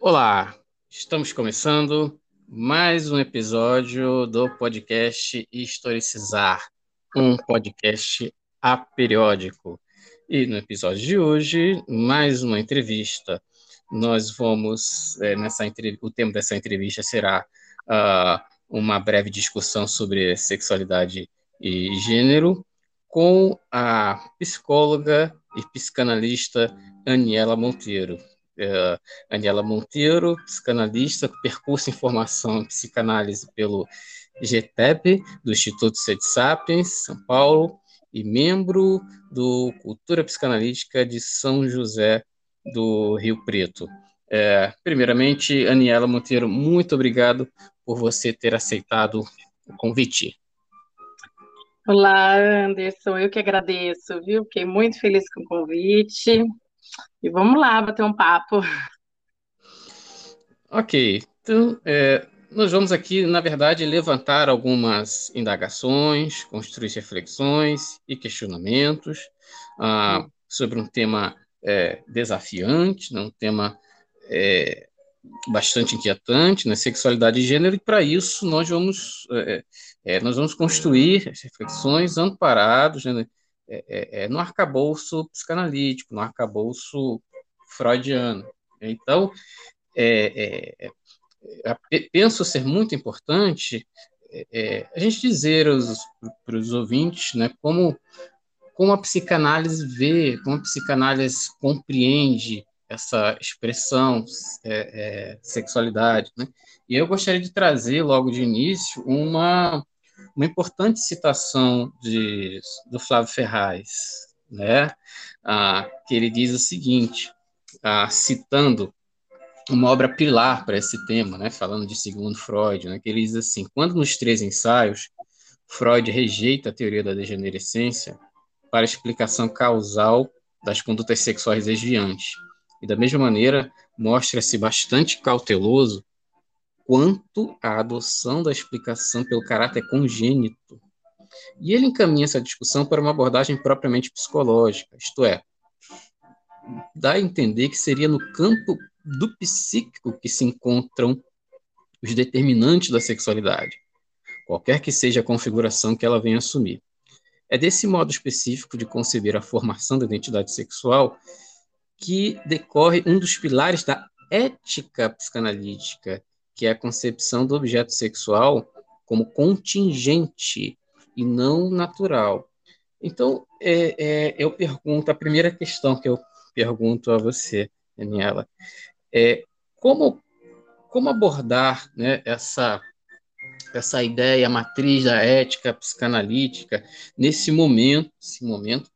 Olá, estamos começando mais um episódio do podcast Historicizar, um podcast aperiódico. E no episódio de hoje, mais uma entrevista. Nós vamos, é, nessa o tema dessa entrevista será uh, uma breve discussão sobre sexualidade e gênero com a psicóloga e psicanalista Aniela Monteiro é, Aniela Monteiro, psicanalista, percurso em formação em psicanálise pelo GTEP, do Instituto Sede Sapiens, São Paulo, e membro do Cultura Psicanalítica de São José do Rio Preto. É, primeiramente, Aniela Monteiro, muito obrigado por você ter aceitado o convite. Olá, Anderson, eu que agradeço, viu? Fiquei muito feliz com o convite. E vamos lá bater um papo. Ok, então é, nós vamos aqui, na verdade, levantar algumas indagações, construir reflexões e questionamentos ah, sobre um tema é, desafiante, né, um tema é, bastante inquietante, né, sexualidade e gênero, e para isso nós vamos, é, é, nós vamos construir as reflexões amparados né, é, é, é, no arcabouço psicanalítico, no arcabouço freudiano. Então, é, é, é penso ser muito importante a gente dizer para os ouvintes né, como, como a psicanálise vê, como a psicanálise compreende essa expressão sexualidade. Né? E eu gostaria de trazer, logo de início, uma uma importante citação de, do Flávio Ferraz, né? Ah, que ele diz o seguinte, ah, citando uma obra pilar para esse tema, né? Falando de Sigmund Freud, né? Que ele diz assim: quando nos três ensaios Freud rejeita a teoria da degenerescência para explicação causal das condutas sexuais desviantes, e da mesma maneira mostra-se bastante cauteloso quanto à adoção da explicação pelo caráter congênito. E ele encaminha essa discussão para uma abordagem propriamente psicológica, isto é, dá a entender que seria no campo do psíquico que se encontram os determinantes da sexualidade, qualquer que seja a configuração que ela venha assumir. É desse modo específico de conceber a formação da identidade sexual que decorre um dos pilares da ética psicanalítica, que é a concepção do objeto sexual como contingente e não natural. Então, é, é, eu pergunto, a primeira questão que eu pergunto a você, Daniela, é como, como abordar né, essa, essa ideia, matriz da ética psicanalítica nesse momento, esse momento,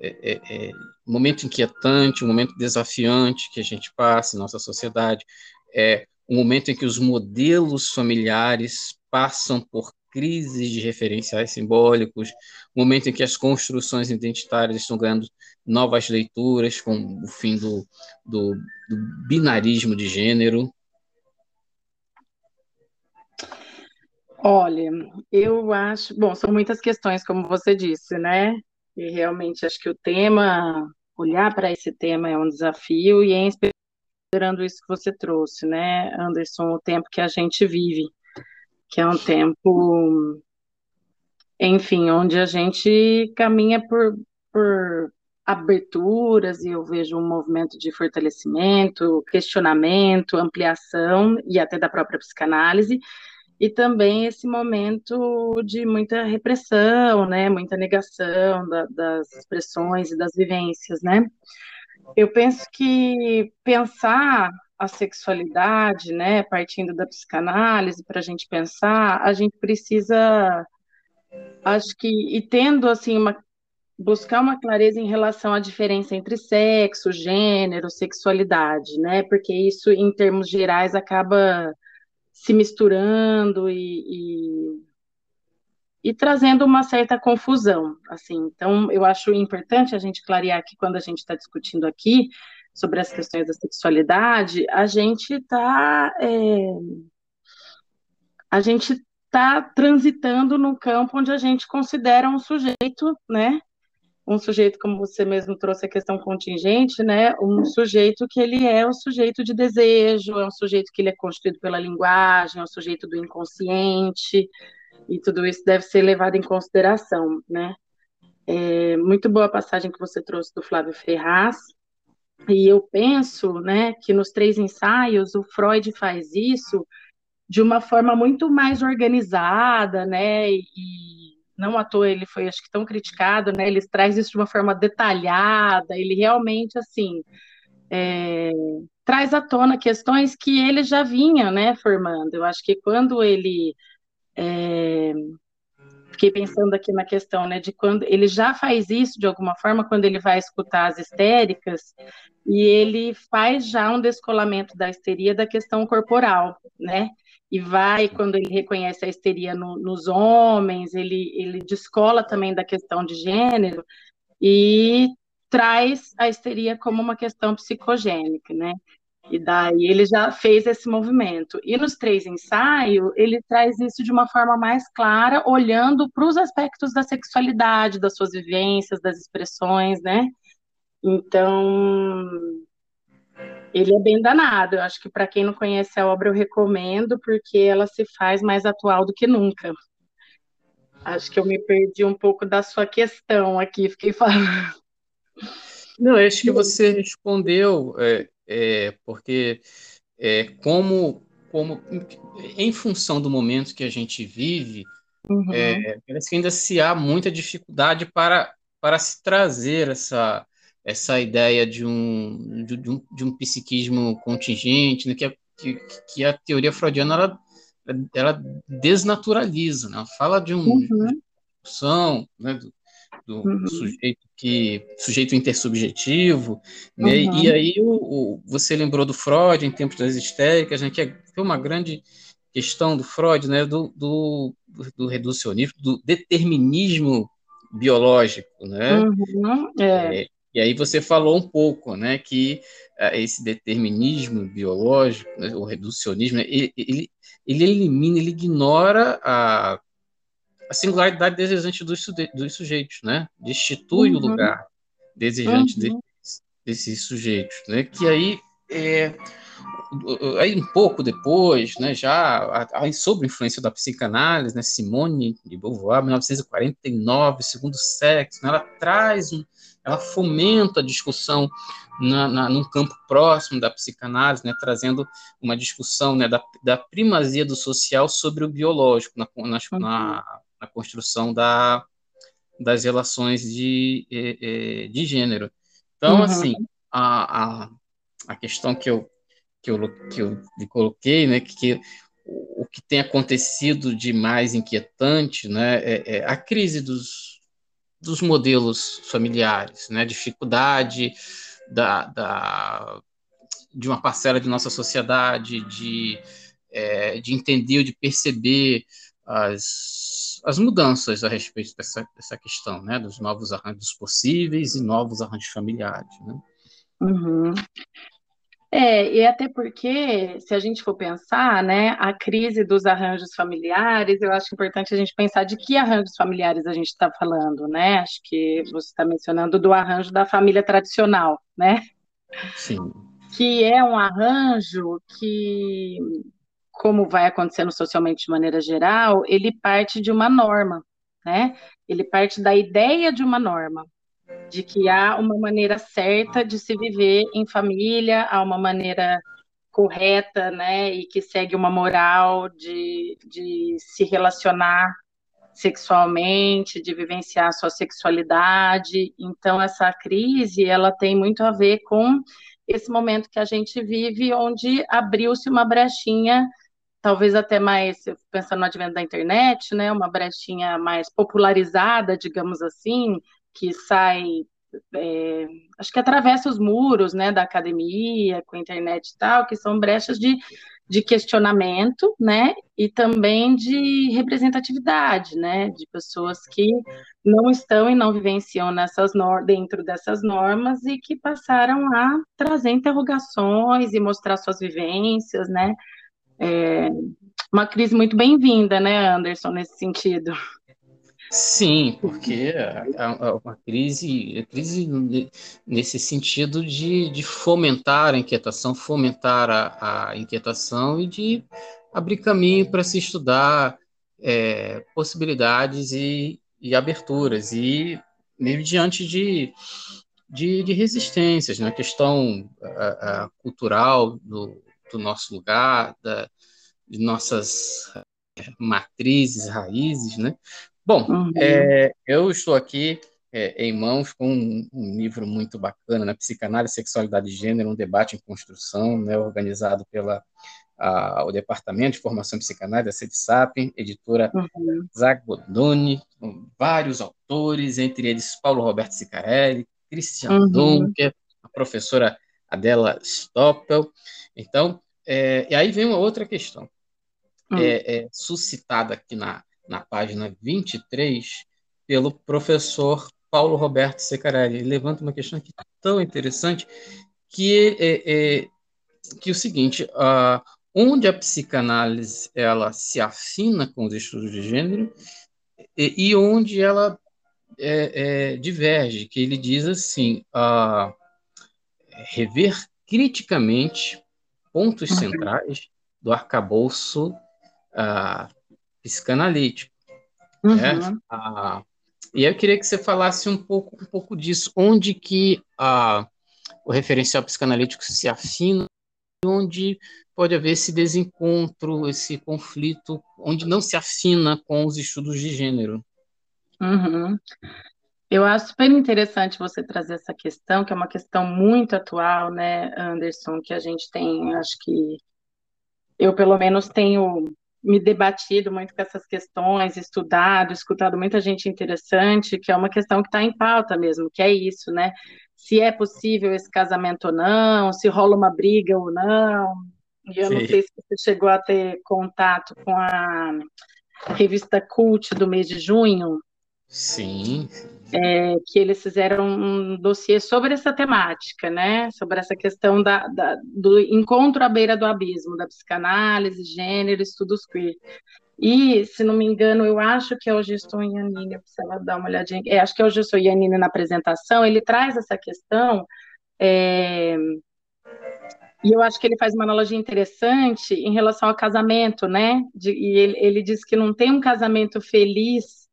é, é, é, momento inquietante, um momento desafiante que a gente passa em nossa sociedade, é, um momento em que os modelos familiares passam por crises de referenciais simbólicos, momento em que as construções identitárias estão ganhando novas leituras com o fim do, do, do binarismo de gênero. Olha, eu acho, bom, são muitas questões, como você disse, né? E realmente acho que o tema, olhar para esse tema é um desafio, e em considerando isso que você trouxe, né, Anderson, o tempo que a gente vive, que é um tempo, enfim, onde a gente caminha por, por aberturas e eu vejo um movimento de fortalecimento, questionamento, ampliação e até da própria psicanálise, e também esse momento de muita repressão, né, muita negação da, das expressões e das vivências, né? Eu penso que pensar a sexualidade, né, partindo da psicanálise, para a gente pensar, a gente precisa, acho que, e tendo, assim, uma, buscar uma clareza em relação à diferença entre sexo, gênero, sexualidade, né, porque isso, em termos gerais, acaba se misturando e, e e trazendo uma certa confusão, assim. Então, eu acho importante a gente clarear que quando a gente está discutindo aqui sobre as questões da sexualidade, a gente está é, a gente está transitando num campo onde a gente considera um sujeito, né, um sujeito, como você mesmo trouxe a questão contingente, né, um sujeito que ele é o sujeito de desejo, é um sujeito que ele é constituído pela linguagem, é um sujeito do inconsciente, e tudo isso deve ser levado em consideração, né. É, muito boa a passagem que você trouxe do Flávio Ferraz, e eu penso, né, que nos três ensaios o Freud faz isso de uma forma muito mais organizada, né, e não à toa ele foi, acho que, tão criticado, né? Ele traz isso de uma forma detalhada, ele realmente, assim, é, traz à tona questões que ele já vinha, né, formando. Eu acho que quando ele... É, fiquei pensando aqui na questão, né, de quando ele já faz isso de alguma forma quando ele vai escutar as histéricas e ele faz já um descolamento da histeria da questão corporal, né? E vai, quando ele reconhece a histeria no, nos homens, ele, ele descola também da questão de gênero e traz a histeria como uma questão psicogênica, né? E daí ele já fez esse movimento. E nos três ensaios, ele traz isso de uma forma mais clara, olhando para os aspectos da sexualidade, das suas vivências, das expressões, né? Então, ele é bem danado. Eu acho que para quem não conhece a obra, eu recomendo, porque ela se faz mais atual do que nunca. Acho que eu me perdi um pouco da sua questão aqui, fiquei falando. Não, acho que você respondeu, é, é, porque é, como, como, em função do momento que a gente vive, uhum. é, parece que ainda se há muita dificuldade para, para se trazer essa, essa ideia de um, de, um, de um psiquismo contingente, né, que, a, que, que, a teoria freudiana ela, ela desnaturaliza, né? ela fala de um uhum. né, do, do uhum. sujeito que sujeito intersubjetivo, né? Uhum. E aí o, o, você lembrou do Freud em tempos das histéricas, né? Que é, foi uma grande questão do Freud, né? Do, do, do reducionismo, do determinismo biológico, né? Uhum. É. É, e aí você falou um pouco, né, que uh, esse determinismo biológico, né, o reducionismo, ele, ele, ele, elimina, ele ignora a, a singularidade desejante dos, dos sujeitos, né? Destitui uhum. o lugar desejante uhum. desses, desses sujeitos, né? Que aí é, aí um pouco depois, né, já sob influência da psicanálise, né, Simone de Beauvoir, 1949, segundo sexo, né, ela traz um, ela fomenta a discussão na, na, num campo próximo da psicanálise, né, trazendo uma discussão né, da, da primazia do social sobre o biológico na, na, uhum. na, na construção da, das relações de, de gênero. Então, uhum. assim, a, a, a questão que eu, que eu, que eu coloquei, né, que, que o que tem acontecido de mais inquietante né, é, é a crise dos, dos modelos familiares, né? Dificuldade da, da, de uma parcela de nossa sociedade de, é, de entender ou de perceber as, as mudanças a respeito dessa, dessa questão, né? Dos novos arranjos possíveis e novos arranjos familiares, né? Uhum. É, e até porque, se a gente for pensar, né, a crise dos arranjos familiares, eu acho importante a gente pensar de que arranjos familiares a gente está falando, né? Acho que você está mencionando do arranjo da família tradicional, né? Sim. Que é um arranjo que, como vai acontecendo socialmente de maneira geral, ele parte de uma norma, né? Ele parte da ideia de uma norma de que há uma maneira certa de se viver em família, há uma maneira correta, né, e que segue uma moral de, de se relacionar sexualmente, de vivenciar sua sexualidade. Então, essa crise, ela tem muito a ver com esse momento que a gente vive, onde abriu-se uma brechinha, talvez até mais, pensando no advento da internet, né, uma brechinha mais popularizada, digamos assim, que sai, é, acho que atravessa os muros, né, da academia, com a internet e tal, que são brechas de, de questionamento, né, e também de representatividade, né, de pessoas que não estão e não vivenciam nessas dentro dessas normas e que passaram a trazer interrogações e mostrar suas vivências, né, é uma crise muito bem-vinda, né, Anderson, nesse sentido. Sim, porque a, a, crise, a crise nesse sentido de, de fomentar a inquietação, fomentar a, a inquietação e de abrir caminho para se estudar é, possibilidades e, e aberturas, e mesmo diante de, de, de resistências, na né? questão a, a cultural do, do nosso lugar, da, de nossas matrizes, raízes, né? Bom, uhum. é, eu estou aqui é, em mãos com um, um, livro muito bacana, né? Psicanálise, Sexualidade e Gênero, um debate em construção, né? organizado pela a, o Departamento de Formação Psicanálise da CEDSAP, editora uhum. Zag Bodoni, com vários autores, entre eles Paulo Roberto Sicarelli, Christian uhum. Dunker, a professora Adela Stoppel. Então, é, e aí vem uma outra questão, uhum. é, suscitada aqui na, na página 23, pelo professor Paulo Roberto Secarelli. Ele levanta uma questão aqui tão interessante que é, é que é o seguinte, uh, onde a psicanálise ela se afina com os estudos de gênero e, e onde ela é, é, diverge, que ele diz assim, uh, rever criticamente pontos uhum. centrais do arcabouço uh, psicanalítico. Né? Uhum. Né? Ah, e eu queria que você falasse um pouco, um pouco disso, onde que ah, o referencial psicanalítico se afina, onde pode haver esse desencontro, esse conflito, onde não se afina com os estudos de gênero. Uhum. Eu acho super interessante você trazer essa questão, que é uma questão muito atual, né, Anderson, que a gente tem, acho que eu pelo menos tenho me debatido muito com essas questões, estudado, escutado muita gente interessante, que é uma questão que está em pauta mesmo, que é isso, né? Se é possível esse casamento ou não, se rola uma briga ou não. E eu Sim. não sei se você chegou a ter contato com a revista Cult do mês de junho. Sim é, que eles fizeram um dossiê sobre essa temática, né? Sobre essa questão da, da, do encontro à beira do abismo, da psicanálise, gênero, estudos queer. E, se não me engano, eu acho que é o Gestor Yanine, se ela dar uma olhadinha, é, acho que é o Gestor Yanine na apresentação, ele traz essa questão, é, e eu acho que ele faz uma analogia interessante em relação ao casamento, né? De, e ele, ele diz que não tem um casamento feliz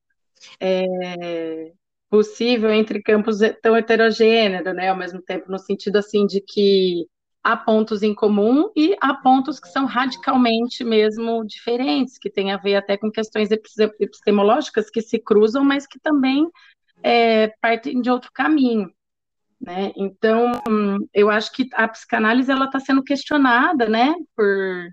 é, possível entre campos tão heterogêneos, né, ao mesmo tempo, no sentido assim de que há pontos em comum e há pontos que são radicalmente mesmo diferentes, que têm a ver até com questões epistemológicas que se cruzam, mas que também é, partem de outro caminho. Né? Então, eu acho que a psicanálise ela está sendo questionada, né, por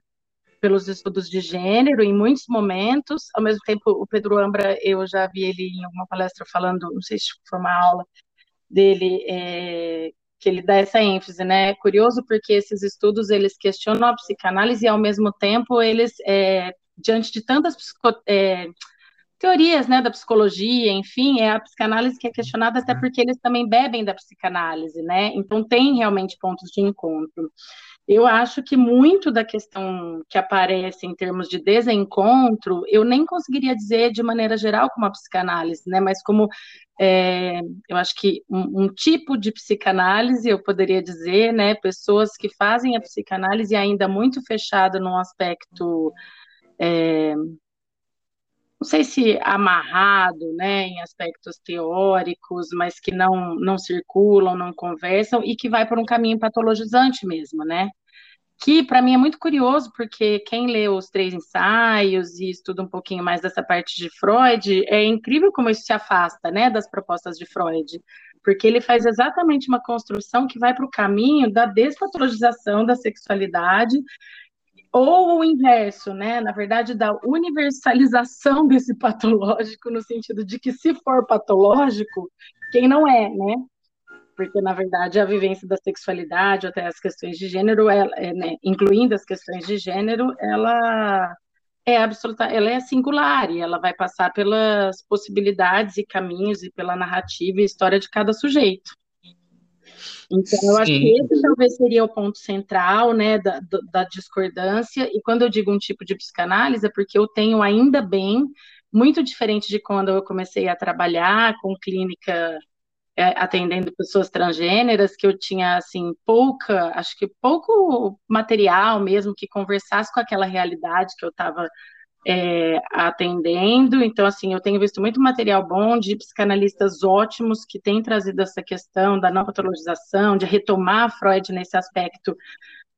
pelos estudos de gênero em muitos momentos. Ao mesmo tempo, o Pedro Ambra, eu já vi ele em alguma palestra falando, não sei se foi uma aula dele, é, que ele dá essa ênfase, né? É curioso porque esses estudos eles questionam a psicanálise e ao mesmo tempo eles, é, diante de tantas é, teorias, né, da psicologia, enfim, é a psicanálise que é questionada até porque eles também bebem da psicanálise, né? Então tem realmente pontos de encontro. Eu acho que muito da questão que aparece em termos de desencontro, eu nem conseguiria dizer de maneira geral como a psicanálise, né? Mas como é, eu acho que um, um, tipo de psicanálise, eu poderia dizer, né? Pessoas que fazem a psicanálise ainda muito fechada num aspecto. É, não sei se amarrado, né, em aspectos teóricos, mas que não, não circulam, não conversam e que vai por um caminho patologizante mesmo, né? Que para mim é muito curioso, porque quem lê os três ensaios e estuda um pouquinho mais dessa parte de Freud, é incrível como isso se afasta, né, das propostas de Freud, porque ele faz exatamente uma construção que vai para o caminho da despatologização da sexualidade ou o inverso, né? Na verdade, da universalização desse patológico, no sentido de que, se for patológico, quem não é, né? Porque, na verdade, a vivência da sexualidade, até as questões de gênero, ela, é, né, incluindo as questões de gênero, ela é absoluta, ela é singular e ela vai passar pelas possibilidades e caminhos e pela narrativa e história de cada sujeito. Então, eu acho que esse talvez seria o ponto central, né, da, da discordância, e quando eu digo um tipo de psicanálise, é porque eu tenho ainda bem muito diferente de quando eu comecei a trabalhar com clínica é, atendendo pessoas transgêneras, que eu tinha, assim, pouca, acho que pouco material mesmo que conversasse com aquela realidade que eu estava é, atendendo. Então, assim, eu tenho visto muito material bom de psicanalistas ótimos que têm trazido essa questão da não patologização, de retomar Freud nesse aspecto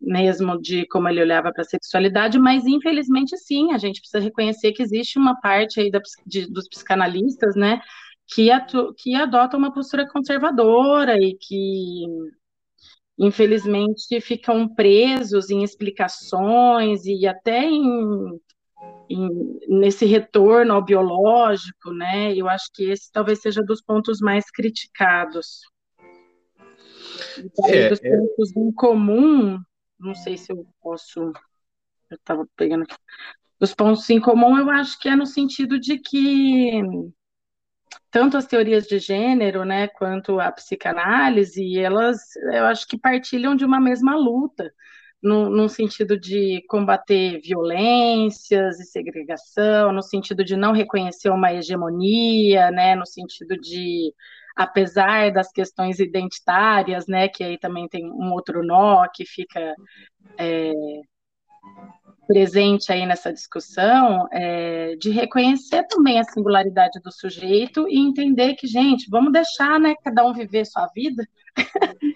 mesmo de como ele olhava para a sexualidade, mas infelizmente sim, a gente precisa reconhecer que existe uma parte aí da, de, dos psicanalistas, né, que, atu, que adota uma postura conservadora e que infelizmente ficam presos em explicações e até em, em, nesse retorno ao biológico, né? Eu acho que esse talvez seja dos pontos mais criticados. É, dos é... pontos em comum, não sei se eu posso. Eu estava pegando aqui. Os pontos em comum, eu acho que é no sentido de que tanto as teorias de gênero, né, quanto a psicanálise, elas, eu acho que partilham de uma mesma luta, no sentido de combater violências e segregação, no sentido de não reconhecer uma hegemonia, né, no sentido de apesar das questões identitárias, né, que aí também tem um outro nó que fica é, presente aí nessa discussão, é, de reconhecer também a singularidade do sujeito e entender que, gente, vamos deixar, né, cada um viver sua vida.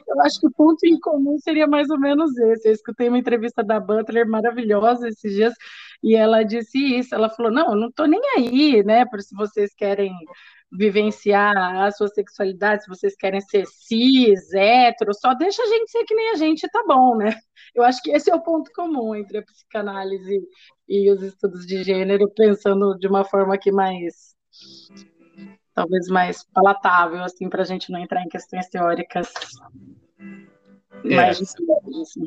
Eu acho que o ponto em comum seria mais ou menos esse. Eu escutei uma entrevista da Butler maravilhosa esses dias e ela disse isso. Ela falou: Não, eu não estou nem aí, né, por se vocês querem vivenciar a sua sexualidade, se vocês querem ser cis, hétero, só deixa a gente ser que nem a gente, tá bom, né? Eu acho que esse é o ponto comum entre a psicanálise e os estudos de gênero, pensando de uma forma que mais talvez mais palatável, assim, para a gente não entrar em questões teóricas é. mais assim.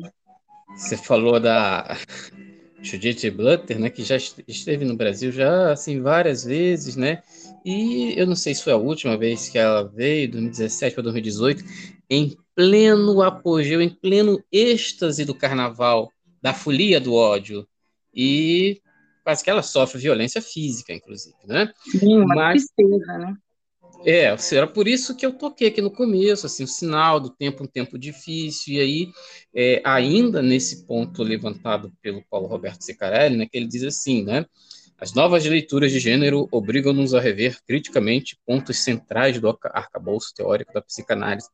Você falou da Judith Butler, né, que já esteve no Brasil já assim várias vezes, né? E eu não sei se foi a última vez que ela veio, 2017 para 2018, em pleno apogeu, em pleno êxtase do carnaval, da folia do ódio. E quase que ela sofre violência física, inclusive, né? Sim, uma Mas, tristeza, né? É, era por isso que eu toquei aqui no começo, assim, o sinal do tempo, um tempo difícil, e aí, é, ainda nesse ponto levantado pelo Paulo Roberto Secarelli, né, que ele diz assim, né, as novas leituras de gênero obrigam-nos a rever criticamente pontos centrais do arcabouço teórico da psicanálise,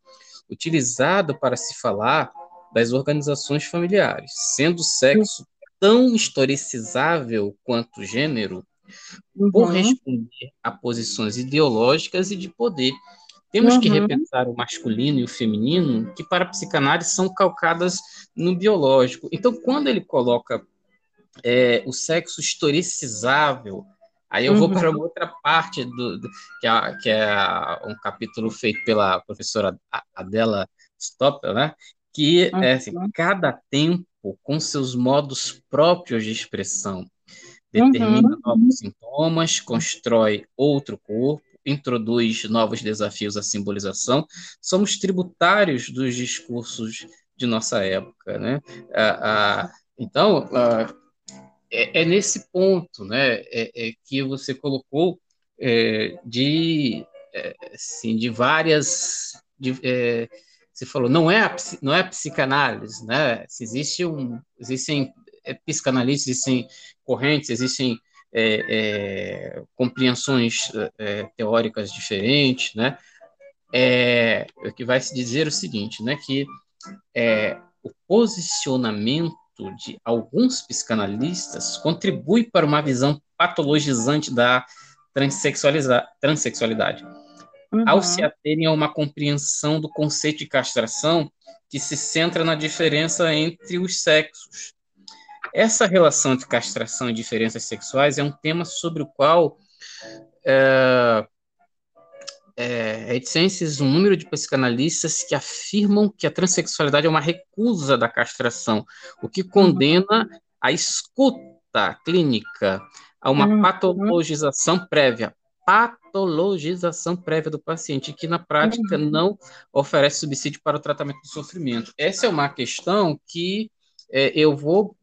utilizado para se falar das organizações familiares, sendo sexo tão historicizável quanto gênero, uhum. por responder a posições ideológicas e de poder. Temos uhum. que repensar o masculino e o feminino, que para a psicanálise são calcadas no biológico. Então, quando ele coloca é, o sexo historicizável. Aí eu uhum. vou para outra parte do, do que, é, que, é, um capítulo feito pela professora Adela Stoppel, né? Que uhum. é assim, cada tempo com seus modos próprios de expressão determina uhum. novos sintomas, constrói outro corpo, introduz novos desafios à simbolização. Somos tributários dos discursos de nossa época, né? Ah, ah, então, ah, é, é nesse ponto né, é, é que você colocou é, de, é, assim, de várias. De, é, você falou, não é, a, não é a psicanálise, né? Se existe um, existem psicanalistas, existem correntes, existem compreensões teóricas diferentes, né? É, o que vai se dizer o seguinte, né? Que o posicionamento de alguns psicanalistas contribui para uma visão patologizante da transexualidade, uhum. ao se aterem a uma compreensão do conceito de castração que se centra na diferença entre os sexos. Essa relação de castração e diferenças sexuais é um tema sobre o qual é, é, reticências um número de psicanalistas que afirmam que a transexualidade é uma recusa da castração, o que condena a escuta clínica a uma uhum. patologização prévia, patologização prévia do paciente, que na prática uhum. não oferece subsídio para o tratamento do sofrimento. Essa é uma questão que é, eu vou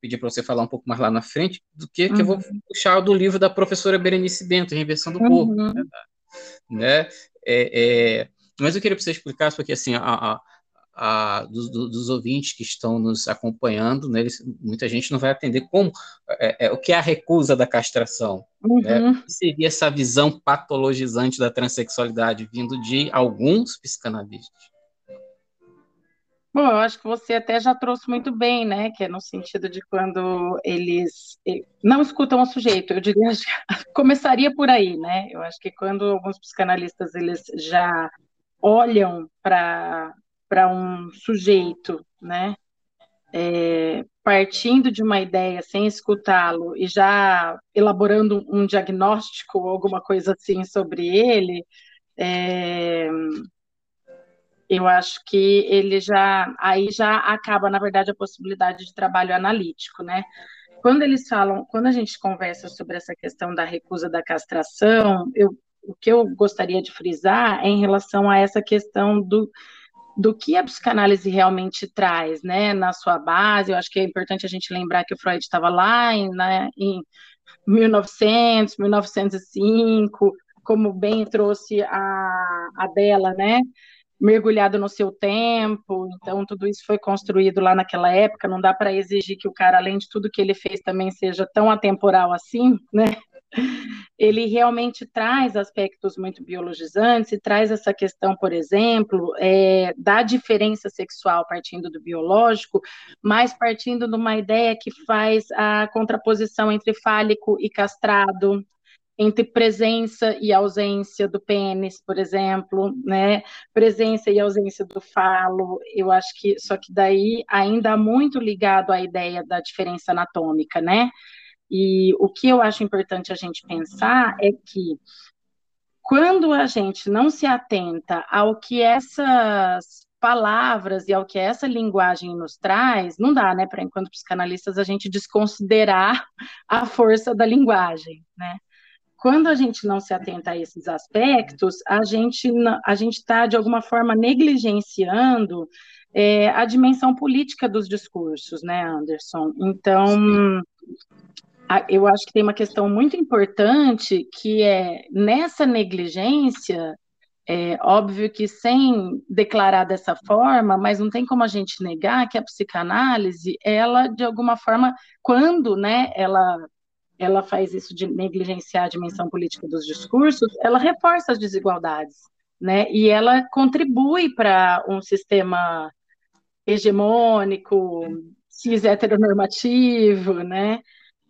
pedir para você falar um pouco mais lá na frente, do que, uhum. que eu vou uhum. puxar do livro da professora Berenice Bento, Reinvenção do Corpo. Uhum. Né? né? É, é, mas eu queria que você explicasse, porque assim, a, a, a, dos, dos, ouvintes que estão nos acompanhando, né, eles, muita gente não vai atender como é, é, o que é a recusa da castração. Né? Uhum. Né? O que seria essa visão patologizante da transexualidade vindo de alguns psicanalistas? Bom, eu acho que você até já trouxe muito bem, né? Que é no sentido de quando eles não escutam o sujeito. Eu diria, começaria por aí, né? Eu acho que quando alguns psicanalistas eles já olham para um sujeito, né? É, partindo de uma ideia sem escutá-lo e já elaborando um diagnóstico ou alguma coisa assim sobre ele, é, eu acho que ele já aí já acaba, na verdade, a possibilidade de trabalho analítico, né? Quando eles falam, quando a gente conversa sobre essa questão da recusa da castração, eu, o que eu gostaria de frisar é em relação a essa questão do, do que a psicanálise realmente traz, né, na sua base. Eu acho que é importante a gente lembrar que o Freud estava lá em, né, em 1900, 1905, como bem trouxe a, a Bela, né, mergulhado no seu tempo, então tudo isso foi construído lá naquela época, não dá para exigir que o cara, além de tudo que ele fez, também seja tão atemporal assim, né? Ele realmente traz aspectos muito biologizantes e traz essa questão, por exemplo, é, da diferença sexual partindo do biológico, mas partindo de uma ideia que faz a contraposição entre fálico e castrado, entre presença e ausência do pênis, por exemplo, né? Presença e ausência do falo, eu acho que só que daí ainda muito ligado à ideia da diferença anatômica, né? E o que eu acho importante a gente pensar é que quando a gente não se atenta ao que essas palavras e ao que essa linguagem nos traz, não dá, né, para enquanto psicanalistas a gente desconsiderar a força da linguagem, né? Quando a gente não se atenta a esses aspectos, a gente a gente está de alguma forma negligenciando é, a dimensão política dos discursos, né, Anderson? Então, a, eu acho que tem uma questão muito importante que é nessa negligência é óbvio que sem declarar dessa forma, mas não tem como a gente negar que a psicanálise, ela de alguma forma, quando, né, ela ela faz isso de negligenciar a dimensão política dos discursos, ela reforça as desigualdades, né? E ela contribui para um sistema hegemônico, cis heteronormativo, né?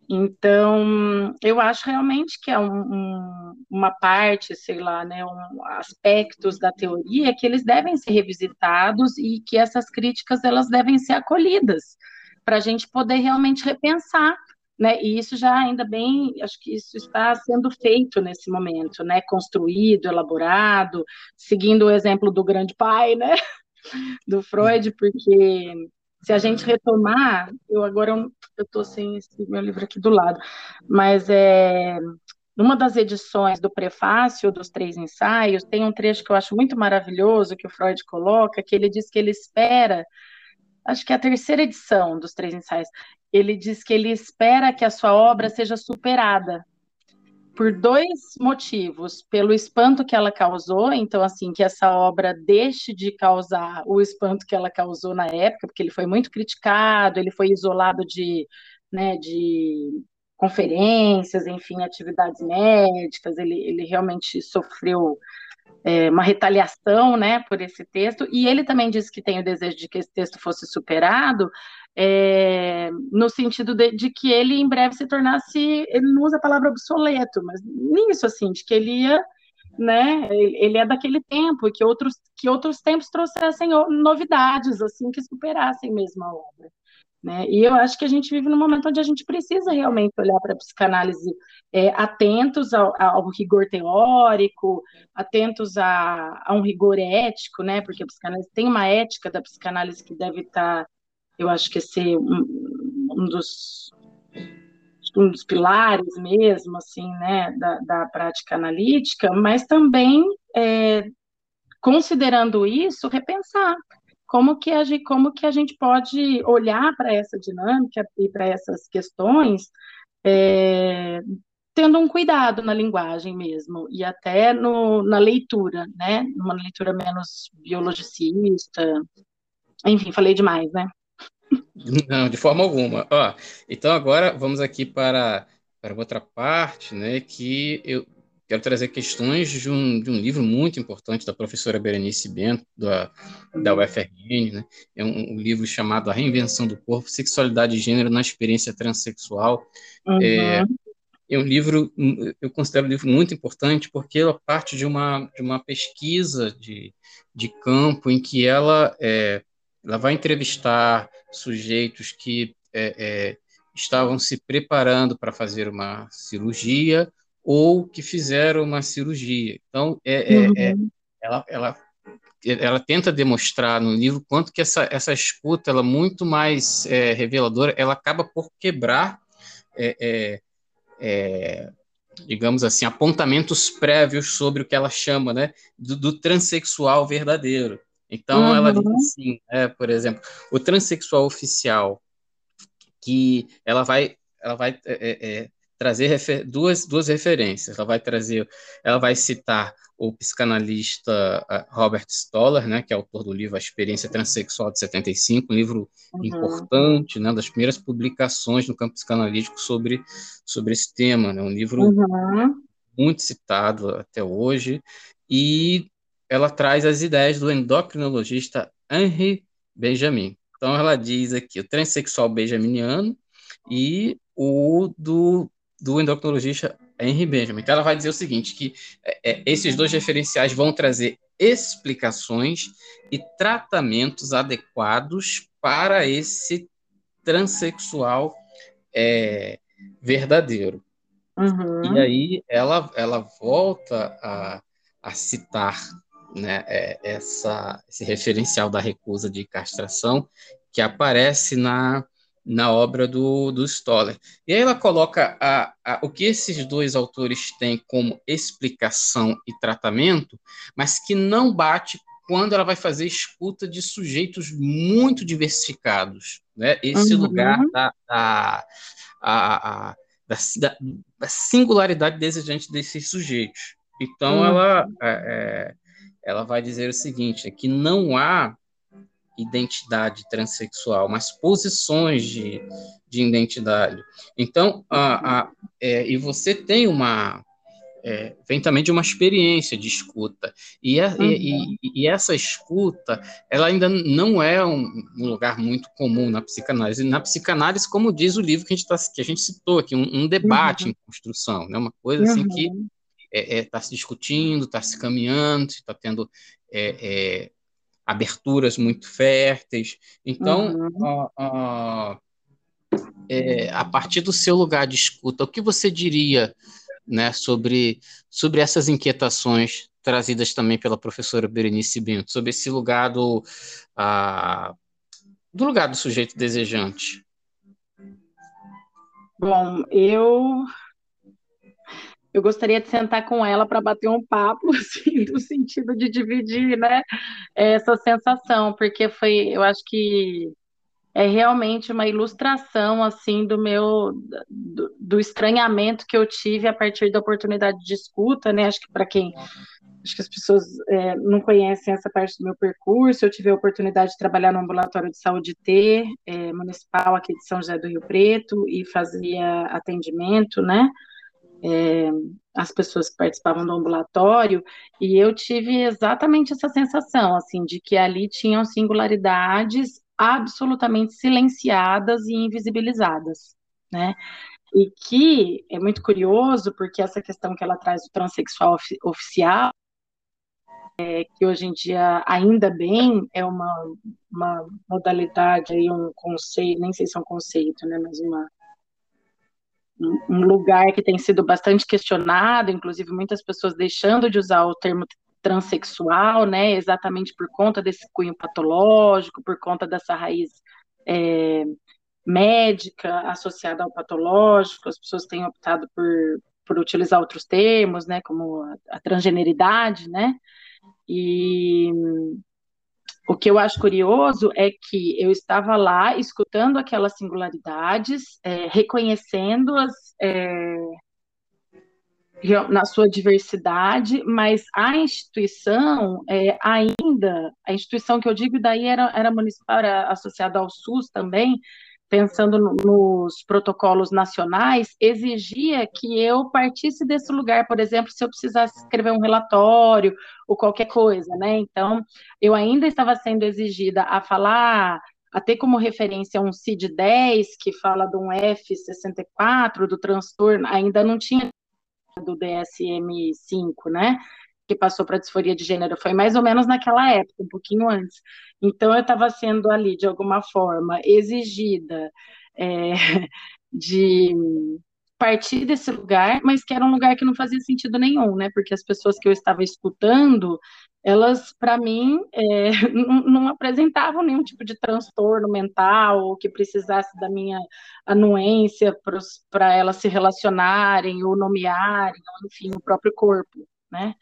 Então, eu acho realmente que é um, um, uma parte, sei lá, né, um, aspectos da teoria que eles devem ser revisitados e que essas críticas elas devem ser acolhidas para a gente poder realmente repensar né? E isso já ainda bem, acho que isso está sendo feito nesse momento, né? Construído, elaborado, seguindo o exemplo do grande pai, né? Do Freud, porque se a gente retomar, eu agora eu estou sem esse meu livro aqui do lado, mas é numa das edições do prefácio dos três ensaios, tem um trecho que eu acho muito maravilhoso que o Freud coloca, que ele diz que ele espera acho que é a terceira edição dos Três Ensaios, ele diz que ele espera que a sua obra seja superada por dois motivos, pelo espanto que ela causou, então assim, que essa obra deixe de causar o espanto que ela causou na época, porque ele foi muito criticado, ele foi isolado de, né, de conferências, enfim, atividades médicas, ele, ele realmente sofreu é, uma retaliação né, por esse texto, e ele também disse que tem o desejo de que esse texto fosse superado, é, no sentido de, de, que ele em breve se tornasse, ele não usa a palavra obsoleto, mas nisso assim, de que ele ia, né, ele é daquele tempo, que outros, que outros tempos trouxessem novidades, assim, que superassem mesmo a obra. Né? E eu acho que a gente vive num momento onde a gente precisa realmente olhar para a psicanálise é, atentos ao, ao, rigor teórico, atentos a, a, um rigor ético, né? porque a psicanálise tem uma ética da psicanálise que deve estar, tá, eu acho que ser um, um, dos, um dos pilares mesmo, assim, né, da, da prática analítica, mas também, é, considerando isso, repensar como que a gente, como que a gente pode olhar para essa dinâmica e para essas questões é, tendo um cuidado na linguagem mesmo, e até no, na leitura, né? Uma leitura menos biologicista. Enfim, falei demais, né? Não, de forma alguma. Ó, então agora vamos aqui para, para outra parte, né? Que eu quero trazer questões de um, de um livro muito importante da professora Berenice Bento, da, da UFRN, né? É um, um livro chamado A Reinvenção do Corpo, Sexualidade e Gênero na Experiência Transsexual. Uhum. É, é um livro, eu considero um livro muito importante porque ela parte de uma, de uma pesquisa de, de campo em que ela, é, ela vai entrevistar sujeitos que é, é, estavam se preparando para fazer uma cirurgia ou que fizeram uma cirurgia. Então, é, é, é uhum. ela, ela, ela tenta demonstrar no livro quanto que essa, essa escuta ela é muito mais reveladora, ela acaba por quebrar é, é, é, digamos assim, apontamentos prévios sobre o que ela chama, né, do, do transexual verdadeiro. Então, uhum. ela diz assim, né, por exemplo, o transexual oficial, que ela vai, ela vai é, é, trazer refer duas, duas referências. Ela vai trazer, ela vai citar o psicanalista Robert Stoller, né, que é autor do livro A Experiência Transsexual de 75, um livro uhum. importante, né, das primeiras publicações no campo psicanalítico sobre, sobre esse tema, né, um livro uhum. muito citado até hoje, e ela traz as ideias do endocrinologista Henry Benjamin. Então ela diz aqui o transexual benjaminiano e o do do endocrinologista Henry Benjamin. Então, ela vai dizer o seguinte, que é, é, esses dois referenciais vão trazer explicações e tratamentos adequados para esse transexual é, verdadeiro. Uhum. E aí ela, ela volta a, a citar né, é, essa, esse referencial da recusa de castração que aparece na na obra do, do Stoller. E aí ela coloca a, a, o que esses dois autores têm como explicação e tratamento, mas que não bate quando ela vai fazer escuta de sujeitos muito diversificados. Né? Esse uhum. lugar da, da, a, da, da, singularidade desejante desses sujeitos. Então, uhum. ela, é, é, ela vai dizer o seguinte, é que não há identidade transexual, mas posições de, de identidade. Então, a, a, é, e você tem uma. É, vem também de uma experiência de escuta. E, a, uhum. e, e, essa escuta, ela ainda não é um, um, lugar muito comum na psicanálise. Na psicanálise, como diz o livro que a gente, tá, que a gente citou aqui, um, um debate uhum. em construção, né? uma coisa uhum. assim que está é, é, tá se discutindo, está se caminhando, está tendo é, é aberturas muito férteis. Então, uhum. a, é, a partir do seu lugar de escuta, o que você diria né, sobre, sobre essas inquietações trazidas também pela professora Berenice Bento, sobre esse lugar do, a, do lugar do sujeito desejante? Bom, eu eu gostaria de sentar com ela para bater um papo, assim, no sentido de dividir, né, essa sensação, porque foi, eu acho que é realmente uma ilustração, assim, do meu, do, do estranhamento que eu tive a partir da oportunidade de escuta, né, acho que para quem, acho que as pessoas é, não conhecem essa parte do meu percurso, eu tive a oportunidade de trabalhar no ambulatório de saúde T, é, municipal aqui de São José do Rio Preto, e fazia atendimento, né, as pessoas que participavam do ambulatório, e eu tive exatamente essa sensação, assim, de que ali tinham singularidades absolutamente silenciadas e invisibilizadas, né? E que é muito curioso, porque essa questão que ela traz do transexual of oficial, é, que hoje em dia, ainda bem, é uma, uma modalidade, aí, um conceito, nem sei se é um conceito, né, mas uma, um lugar que tem sido bastante questionado, inclusive muitas pessoas deixando de usar o termo transexual, né, exatamente por conta desse cunho patológico, por conta dessa raiz é, médica associada ao patológico, as pessoas têm optado por, por utilizar outros termos, né, como a, a transgeneridade, né, e o que eu acho curioso é que eu estava lá escutando aquelas singularidades, é, reconhecendo-as é, na sua diversidade, mas a instituição é, ainda, a instituição que eu digo daí era, era municipal, era associada ao SUS também, pensando no, nos protocolos nacionais, exigia que eu partisse desse lugar, por exemplo, se eu precisasse escrever um relatório ou qualquer coisa, né? Então, eu ainda estava sendo exigida a falar, a ter como referência um CID-10, que fala de um F64, do transtorno, ainda não tinha do DSM-5, né? Que passou para disforia de gênero, foi mais ou menos naquela época, um pouquinho antes. Então, eu estava sendo ali, de alguma forma, exigida é, de partir desse lugar, mas que era um lugar que não fazia sentido nenhum, né? Porque as pessoas que eu estava escutando, elas, para mim, é, não, apresentavam nenhum tipo de transtorno mental ou que precisasse da minha anuência para elas se relacionarem ou nomearem, ou, enfim, o próprio corpo, né?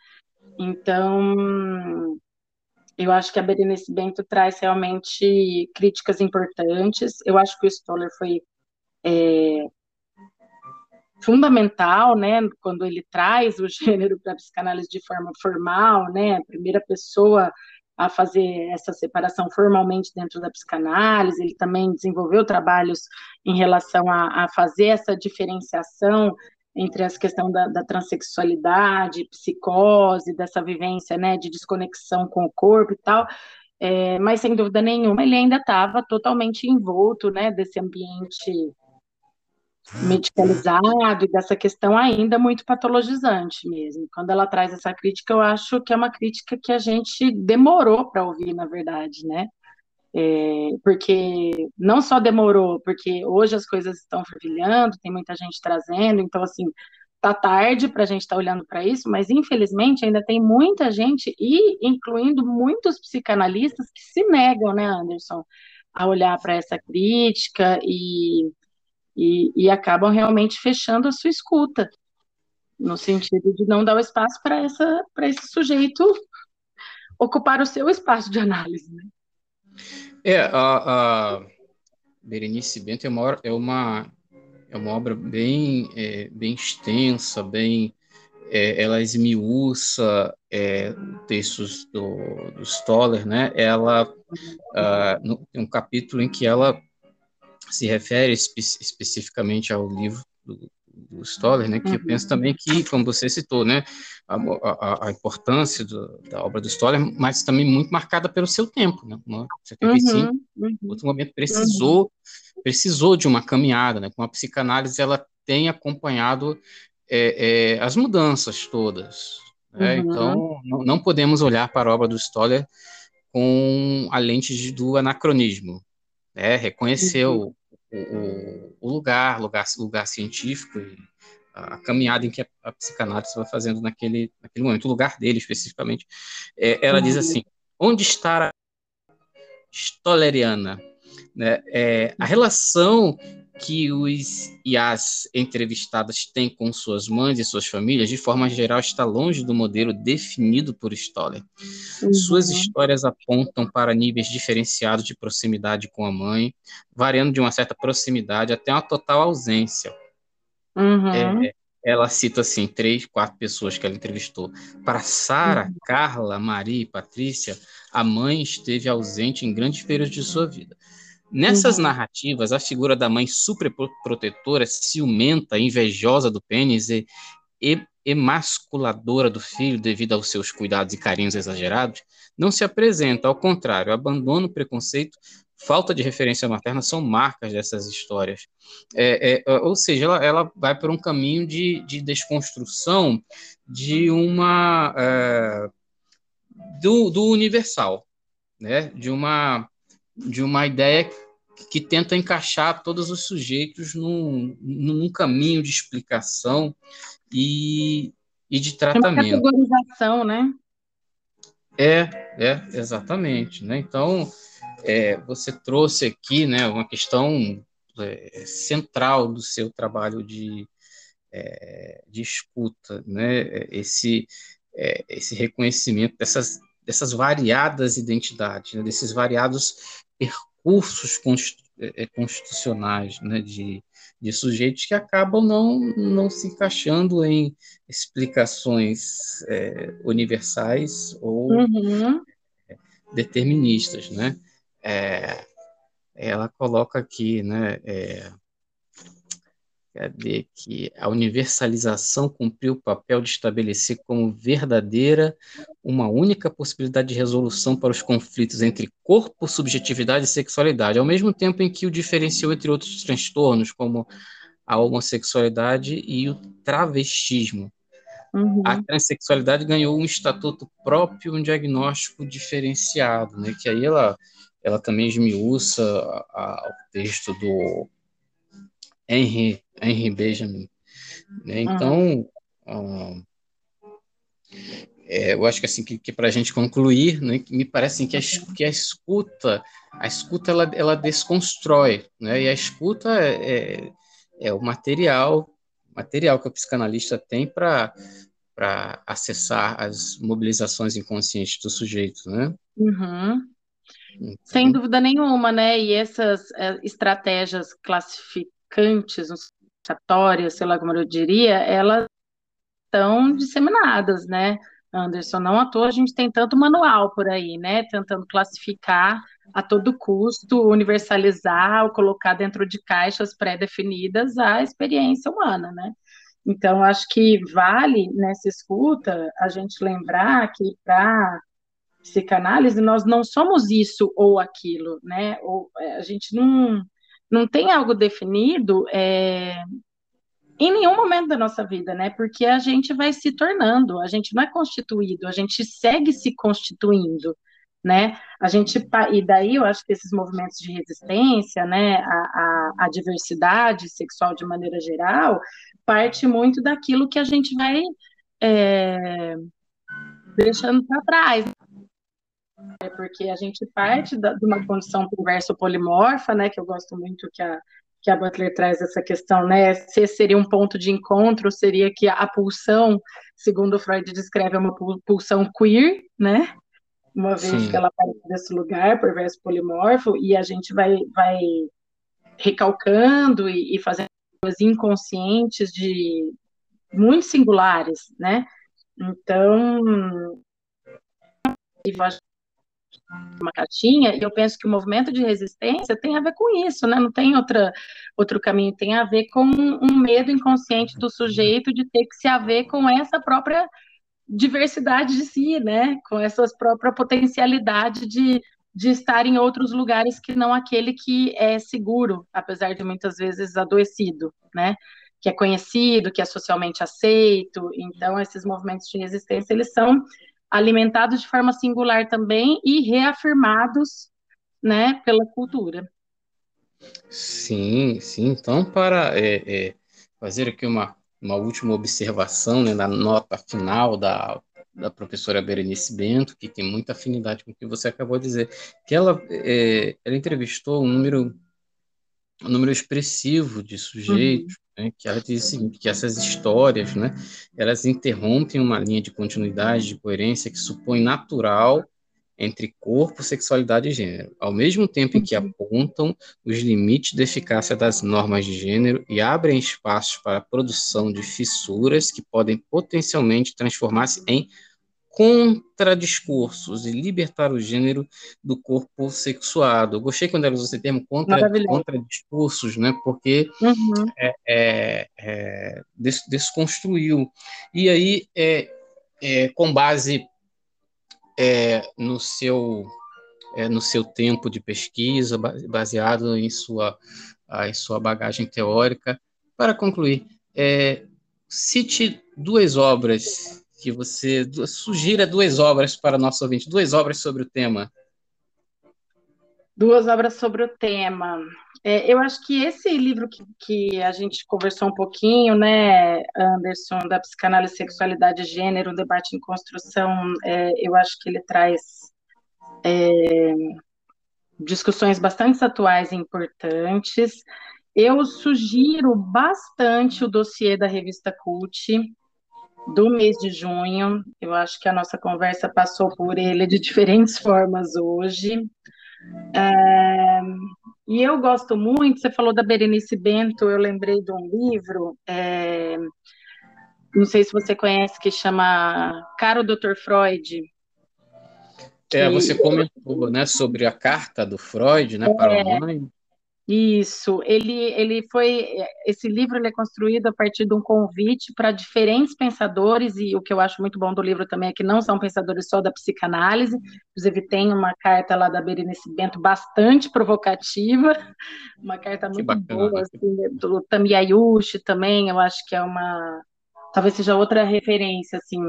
Então, eu acho que a Berenice Bento traz realmente críticas importantes. Eu acho que o Stoller foi é, fundamental, né, quando ele traz o gênero para a psicanálise de forma formal, né, a primeira pessoa a fazer essa separação formalmente dentro da psicanálise, ele também desenvolveu trabalhos em relação a, a fazer essa diferenciação entre as questões da, da transexualidade, psicose, dessa vivência, né, de desconexão com o corpo e tal, é, mas sem dúvida nenhuma ele ainda estava totalmente envolto, né, desse ambiente medicalizado e dessa questão ainda muito patologizante mesmo. Quando ela traz essa crítica, eu acho que é uma crítica que a gente demorou para ouvir, na verdade, né? É, porque não só demorou, porque hoje as coisas estão fervilhando, tem muita gente trazendo, então assim, tá tarde para a gente estar tá olhando para isso, mas infelizmente ainda tem muita gente, e incluindo muitos psicanalistas, que se negam, né, Anderson, a olhar para essa crítica e e, e acabam realmente fechando a sua escuta, no sentido de não dar o espaço para esse sujeito ocupar o seu espaço de análise. Né? É, a, a Berenice Bento é uma, é uma, é uma obra bem, é, bem extensa, bem, é, ela esmiuça é, textos do, do Stoller, né? Ela uh, no, tem um capítulo em que ela se refere espe especificamente ao livro do, do Stoller, né, que uhum. eu penso também que, como você citou, né, a, a, a importância do, da obra do Stoller, mas também muito marcada pelo seu tempo, né, 75, uhum. uhum. outro momento precisou, uhum. precisou de uma caminhada, né, com a psicanálise ela tem acompanhado é, é, as mudanças todas, né, uhum. então não, não, podemos olhar para a obra do Stoller com a lente de, do anacronismo, né, reconhecer uhum. O, o, o lugar, lugar, lugar científico e a, caminhada em que a, a, psicanálise vai fazendo naquele, naquele momento, o lugar dele especificamente. É, ela uhum. diz assim: onde está a Stolleriana? Né? É, a relação que os e as entrevistadas têm com suas mães e suas famílias, de forma geral, está longe do modelo definido por Stoller. Uhum. Suas histórias apontam para níveis diferenciados de proximidade com a mãe, variando de uma certa proximidade até uma total ausência. Uhum. É, ela cita assim três, quatro pessoas que ela entrevistou. Para Sara, uhum. Carla, Maria e Patrícia, a mãe esteve ausente em grandes períodos de sua vida. Nessas uhum. narrativas, a figura da mãe superprotetora, ciumenta, invejosa do pênis e, e emasculadora do filho devido aos seus cuidados e carinhos exagerados, não se apresenta, ao contrário, abandono, preconceito, falta de referência materna são marcas dessas histórias. É, é, ou seja, ela, ela, vai por um caminho de, de desconstrução de uma é, do, do universal, né? de uma de uma ideia que tenta encaixar todos os sujeitos num, num caminho de explicação e, e de tratamento. Uma categorização, né? É, é, exatamente. Né? Então, é, você trouxe aqui né, uma questão é, central do seu trabalho de, é, de escuta, né? esse, é, esse reconhecimento dessas dessas variadas identidades, né, desses variados percursos é, é, constitucionais né, de, de sujeitos que acabam não, não se encaixando em explicações é, universais ou uhum. deterministas, né? É, ela coloca aqui, né, é, Cadê que a universalização cumpriu o papel de estabelecer como verdadeira uma única possibilidade de resolução para os conflitos entre corpo, subjetividade e sexualidade, ao mesmo tempo em que o diferenciou entre outros transtornos, como a homossexualidade e o travestismo. Uhum. A transexualidade ganhou um estatuto próprio, um diagnóstico diferenciado, né? que aí ela, ela também esmiuça o texto do Henry, Henry Benjamin. Né? Então, uhum. é, eu acho que assim que, que para a gente concluir, né, me parece assim, que, a, que a escuta, a escuta ela, ela desconstrói, né? E a escuta é, é, é o material, material que o psicanalista tem para para acessar as mobilizações inconscientes do sujeito, né? Uhum. Então... Sem dúvida nenhuma, né? E essas é, estratégias classificadas satisfatórias, sei lá como eu diria, elas estão disseminadas, né? Anderson, não à toa a gente tem tanto manual por aí, né? Tentando classificar a todo custo, universalizar ou colocar dentro de caixas pré-definidas a experiência humana, né? Então, acho que vale nessa escuta a gente lembrar que para psicanálise nós não somos isso ou aquilo, né? Ou, é, a gente não não tem algo definido é, em nenhum momento da nossa vida, né? Porque a gente vai se tornando, a gente não é constituído, a gente segue se constituindo, né? A gente e daí eu acho que esses movimentos de resistência, né, a, a, a diversidade sexual de maneira geral, parte muito daquilo que a gente vai é, deixando para trás, é porque a gente parte da, de uma condição perverso polimorfa, né, que eu gosto muito que a, que a Butler traz essa questão, né, se seria um ponto de encontro, seria que a pulsão, segundo Freud descreve, é uma pulsão queer, né, uma vez Sim. que ela parte desse lugar, perverso polimorfo, e a gente vai, vai recalcando e, e fazendo coisas inconscientes de muito singulares, né, então, uma caixinha, e eu penso que o movimento de resistência tem a ver com isso, né? Não tem outra, outro caminho, tem a ver com um medo inconsciente do sujeito de ter que se haver com essa própria diversidade de si, né? Com essa própria potencialidade de, de estar em outros lugares que não aquele que é seguro, apesar de muitas vezes adoecido, né? Que é conhecido, que é socialmente aceito. Então, esses movimentos de resistência, eles são alimentados de forma singular também e reafirmados, né, pela cultura. Sim, sim. Então, para é, é, fazer aqui uma, uma última observação né, na nota final da, da professora Berenice Bento, que tem muita afinidade com o que você acabou de dizer, que ela, é, ela entrevistou um número, um número expressivo de sujeitos, né, que ela diz o seguinte, que essas histórias, né, elas interrompem uma linha de continuidade, de coerência que supõe natural entre corpo, sexualidade e gênero, ao mesmo tempo em que uhum. apontam os limites da eficácia das normas de gênero e abrem espaços para a produção de fissuras que podem potencialmente transformar-se em contradiscursos e libertar o gênero do corpo sexuado. Eu gostei quando ela usou esse termo contra, contradiscursos, né? Porque uhum. é, é, é, des, desconstruiu. E aí, é, é, com base é, no seu no seu tempo de pesquisa, baseado em sua em sua bagagem teórica, para concluir, cite duas obras que você sugira duas obras para nosso ouvinte, duas obras sobre o tema. Duas obras sobre o tema. É, eu acho que esse livro que, que, a gente conversou um pouquinho, né, Anderson, da psicanálise, sexualidade e gênero, um debate em construção, é, eu acho que ele traz é, discussões bastante atuais e importantes. Eu sugiro bastante o dossiê da revista Cult, do mês de junho. Eu acho que a nossa conversa passou por ele de diferentes formas hoje. É, e eu gosto muito, você falou da Berenice Bento, eu lembrei de um livro, é, não sei se você conhece, que chama Caro Dr. Freud. É, você comentou, né, sobre a carta do Freud, né, para a mãe. Isso, ele, ele foi, esse livro ele é construído a partir de um convite para diferentes pensadores, e o que eu acho muito bom do livro também é que não são pensadores só da psicanálise, inclusive tem uma carta lá da Berenice Bento bastante provocativa, uma carta muito boa, assim, do Tami Ayushi também, eu acho que é uma, talvez seja outra referência, assim,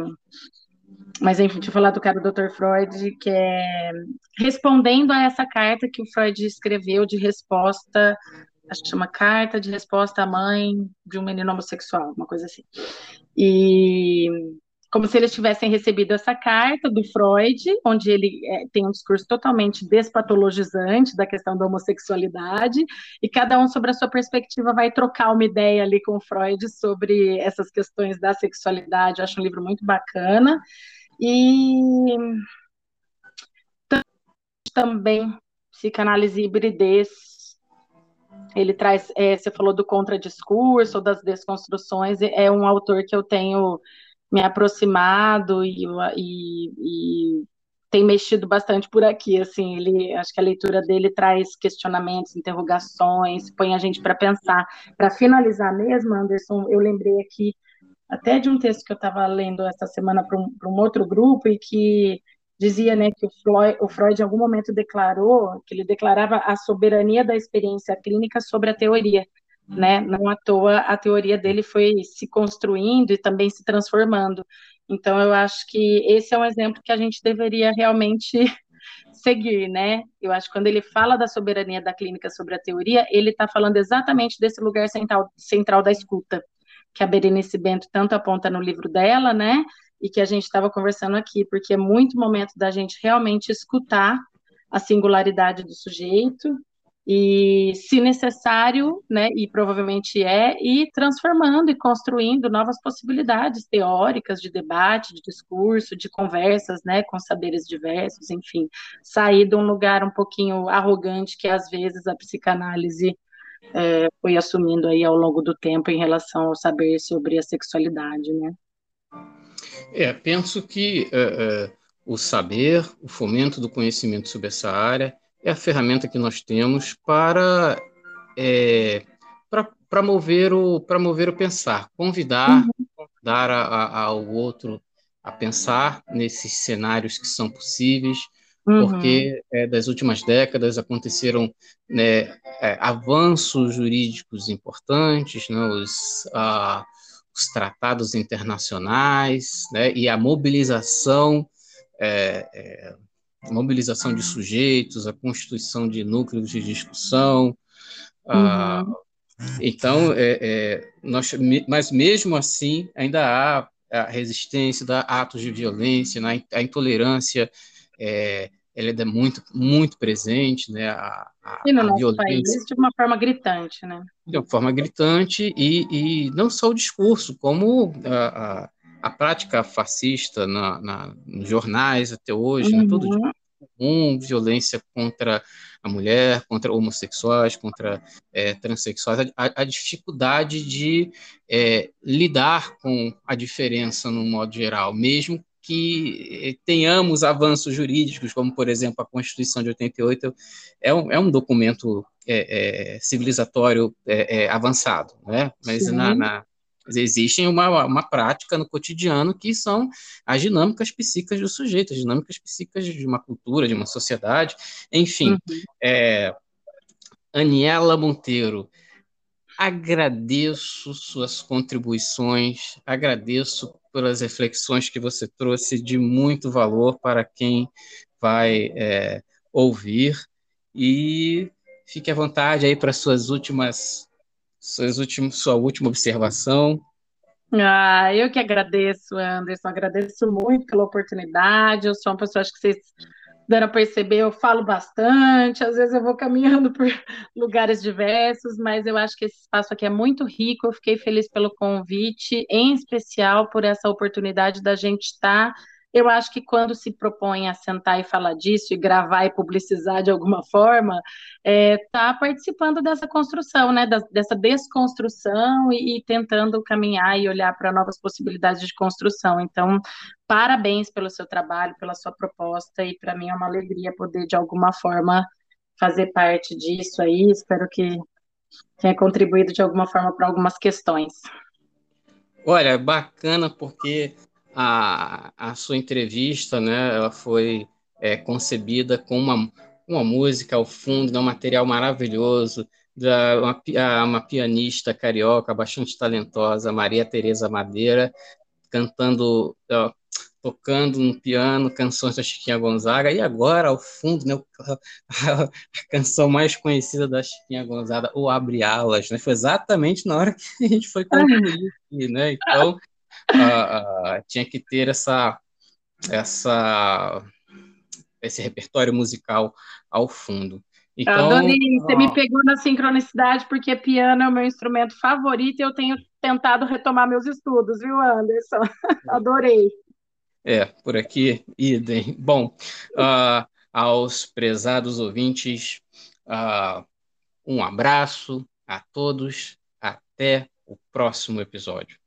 mas enfim, deixa eu falar do cara do Dr. Freud, que é respondendo a essa carta que o Freud escreveu de resposta, acho que chama Carta de Resposta à Mãe de um Menino Homossexual, uma coisa assim. E como se eles tivessem recebido essa carta do Freud, onde ele é, tem um discurso totalmente despatologizante da questão da homossexualidade, e cada um, sobre a sua perspectiva, vai trocar uma ideia ali com o Freud sobre essas questões da sexualidade. Eu acho um livro muito bacana. E também psicanálise e hibridez. Ele traz, é, você falou do contradiscurso, das desconstruções, é um autor que eu tenho me aproximado e, e, e tem mexido bastante por aqui, assim, ele, acho que a leitura dele traz questionamentos, interrogações, põe a gente para pensar. Para finalizar mesmo, Anderson, eu lembrei aqui até de um texto que eu estava lendo essa semana para um, um, outro grupo e que dizia né, que o Freud, o Freud, em algum momento, declarou que ele declarava a soberania da experiência clínica sobre a teoria. Né? Não à toa a teoria dele foi se construindo e também se transformando. Então, eu acho que esse é um exemplo que a gente deveria realmente seguir, né? Eu acho que quando ele fala da soberania da clínica sobre a teoria, ele está falando exatamente desse lugar central, central da escuta, que a Berenice Bento tanto aponta no livro dela, né? E que a gente estava conversando aqui, porque é muito momento da gente realmente escutar a singularidade do sujeito e, se necessário, né, e provavelmente é, ir transformando e construindo novas possibilidades teóricas de debate, de discurso, de conversas, né, com saberes diversos, enfim, sair de um lugar um pouquinho arrogante que às vezes a psicanálise é, foi assumindo aí ao longo do tempo em relação ao saber sobre a sexualidade, né? É, penso que é, é, o saber, o fomento do conhecimento sobre essa área é a ferramenta que nós temos para é, para mover o para mover o pensar, convidar, uhum. convidar a, a, ao outro a pensar nesses cenários que são possíveis, uhum. porque é, das últimas décadas aconteceram né, é, avanços jurídicos importantes, né, os, a, os tratados internacionais né, e a mobilização é, é mobilização de sujeitos, a constituição de núcleos de discussão. Uhum. então, é, é, nós, mas mesmo assim, ainda há a resistência, da atos de violência, né, a intolerância é, ela é muito, muito presente, né? A, a, e no a nosso violência, país de uma forma gritante, né? De uma forma gritante e, e não só o discurso, como a, a, a prática fascista na, na, nos jornais até hoje, uhum. né? todo uhum. dia comum, violência contra a mulher, contra homossexuais, contra é, transexuais, a, a, dificuldade de é, lidar com a diferença no modo geral, mesmo que eh, tenhamos avanços jurídicos, como, por exemplo, a Constituição de 88, é um, é um documento é, é, civilizatório é, é avançado, né? mas na, na, existem uma, uma prática no cotidiano que são as dinâmicas psíquicas do sujeito, as dinâmicas psíquicas de uma cultura, de uma sociedade, enfim. Uhum. É, Aniela Monteiro, agradeço suas contribuições, agradeço pelas reflexões que você trouxe de muito valor para quem vai é, ouvir e fique à vontade aí para suas últimas, suas últimas, sua última observação. Ah, eu que agradeço, Anderson, agradeço muito pela oportunidade. Eu sou uma pessoa, acho que vocês dando a perceber, eu falo bastante, às vezes eu vou caminhando por lugares diversos, mas eu acho que esse espaço aqui é muito rico. Eu fiquei feliz pelo convite, em especial por essa oportunidade da gente estar. Tá eu acho que quando se propõe a sentar e falar disso, e gravar e publicizar de alguma forma, está é, tá participando dessa construção, né, da, dessa desconstrução e, e, tentando caminhar e olhar para novas possibilidades de construção. Então, parabéns pelo seu trabalho, pela sua proposta, e para mim é uma alegria poder, de alguma forma, fazer parte disso aí. Espero que tenha contribuído de alguma forma para algumas questões. Olha, bacana porque a, a sua entrevista, né, ela foi é, concebida com uma, uma música ao fundo, né, um material maravilhoso, da uma, uma pianista carioca bastante talentosa, Maria Tereza Madeira, cantando, ó, tocando no piano canções da Chiquinha Gonzaga, e agora, ao fundo, né, a, canção mais conhecida da Chiquinha Gonzaga, O Abre Alas, né, foi exatamente na hora que a gente foi concluir aqui, né, então uh, tinha que ter essa, essa, esse repertório musical ao fundo. Então, Adorei, você me pegou na sincronicidade, porque piano é o meu instrumento favorito e eu tenho tentado retomar meus estudos, viu, Anderson? Adorei. É, por aqui, idem. Bom, uh, aos prezados ouvintes, uh, um abraço a todos, até o próximo episódio.